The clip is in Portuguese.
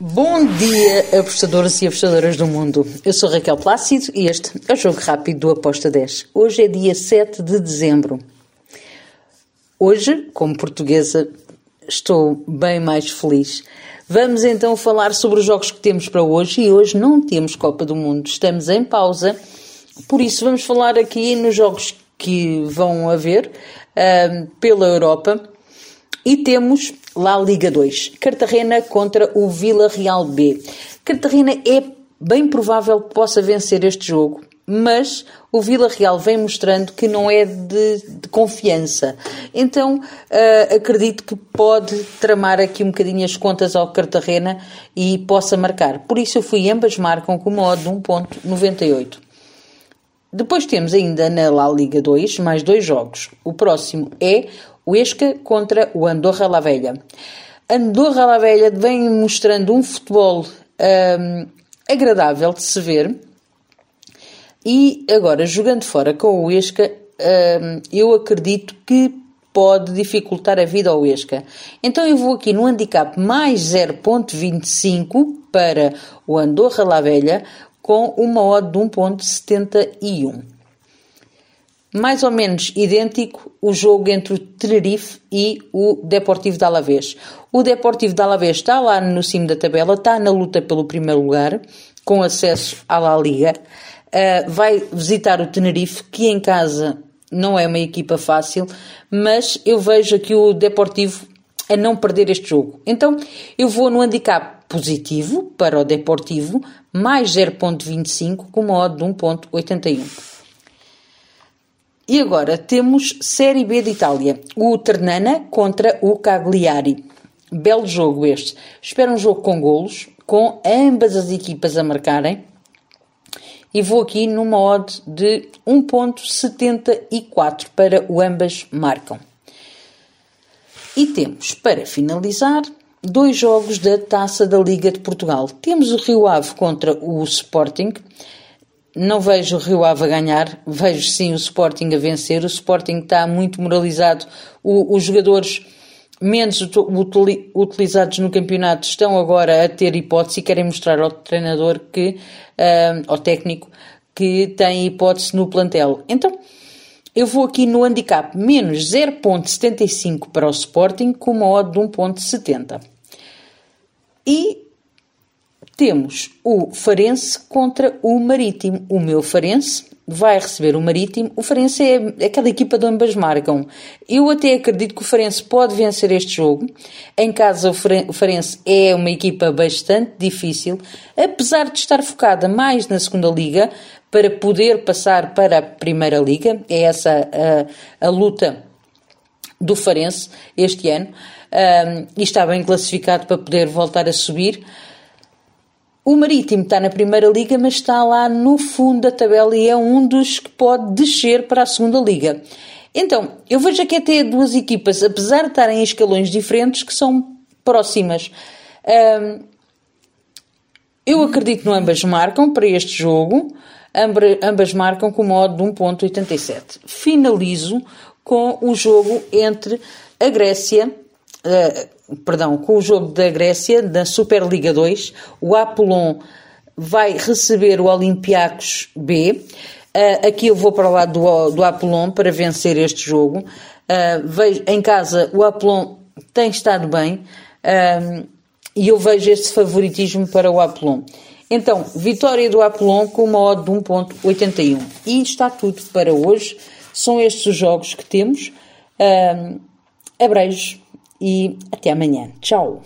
Bom dia, apostadores e apostadoras do mundo. Eu sou Raquel Plácido e este é o Jogo Rápido do Aposta 10. Hoje é dia 7 de dezembro. Hoje, como portuguesa, estou bem mais feliz. Vamos então falar sobre os jogos que temos para hoje e hoje não temos Copa do Mundo. Estamos em pausa, por isso vamos falar aqui nos jogos que vão haver uh, pela Europa e temos lá Liga 2, Cartagena contra o Vila Real B. Cartagena é bem provável que possa vencer este jogo, mas o Vila Real vem mostrando que não é de, de confiança. Então uh, acredito que pode tramar aqui um bocadinho as contas ao Cartagena e possa marcar. Por isso eu fui ambas marcam com uma odd de 1.98. Depois temos ainda na La Liga 2 mais dois jogos. O próximo é o Esca contra o Andorra La Velha. Andorra La Velha vem mostrando um futebol um, agradável de se ver. E agora, jogando fora com o Esca, um, eu acredito que pode dificultar a vida ao Esca. Então eu vou aqui no handicap mais 0.25 para o Andorra La Velha com uma odd de 1.71 mais ou menos idêntico o jogo entre o Tenerife e o Deportivo de Alavés. O Deportivo de Alavés está lá no cimo da tabela, está na luta pelo primeiro lugar, com acesso à La Liga. Uh, vai visitar o Tenerife, que em casa não é uma equipa fácil, mas eu vejo aqui o Deportivo a não perder este jogo. Então eu vou no handicap positivo para o Deportivo, mais 0.25 com uma de 1.81. E agora temos Série B de Itália. O Ternana contra o Cagliari. Belo jogo este. Espero um jogo com golos, com ambas as equipas a marcarem. E vou aqui numa odd de 1.74 para o ambas marcam. E temos, para finalizar, dois jogos da Taça da Liga de Portugal. Temos o Rio Ave contra o Sporting não vejo o Rio Ave a ganhar, vejo sim o Sporting a vencer. O Sporting está muito moralizado. O, os jogadores menos utilizados no campeonato estão agora a ter hipótese e querem mostrar ao treinador que, uh, ao técnico, que tem hipótese no plantel. Então, eu vou aqui no handicap menos 0.75 para o Sporting com uma odd de 1.70. E temos o Farense contra o Marítimo. O meu Farense vai receber o Marítimo. O Farense é aquela equipa de ambas marcam. Eu até acredito que o Farense pode vencer este jogo. Em casa, o Farense é uma equipa bastante difícil, apesar de estar focada mais na segunda liga para poder passar para a primeira liga. É essa a, a luta do Farense este ano. Um, e está bem classificado para poder voltar a subir. O Marítimo está na Primeira Liga, mas está lá no fundo da tabela e é um dos que pode descer para a Segunda Liga. Então, eu vejo aqui até duas equipas, apesar de estarem em escalões diferentes, que são próximas. Um, eu acredito que ambas marcam para este jogo. Ambas marcam com modo de 1.87. Finalizo com o jogo entre a Grécia, uh, perdão, com o jogo da Grécia, da Superliga 2, o Apollon vai receber o Olympiacos B. Uh, aqui eu vou para o lado do, do Apollon para vencer este jogo. Uh, vejo, em casa o Apollon tem estado bem uh, e eu vejo este favoritismo para o Apollon. Então, vitória do Apollon com uma odd de 1.81. E está tudo para hoje. São estes os jogos que temos. Uh, abreijos e até amanhã. Tchau!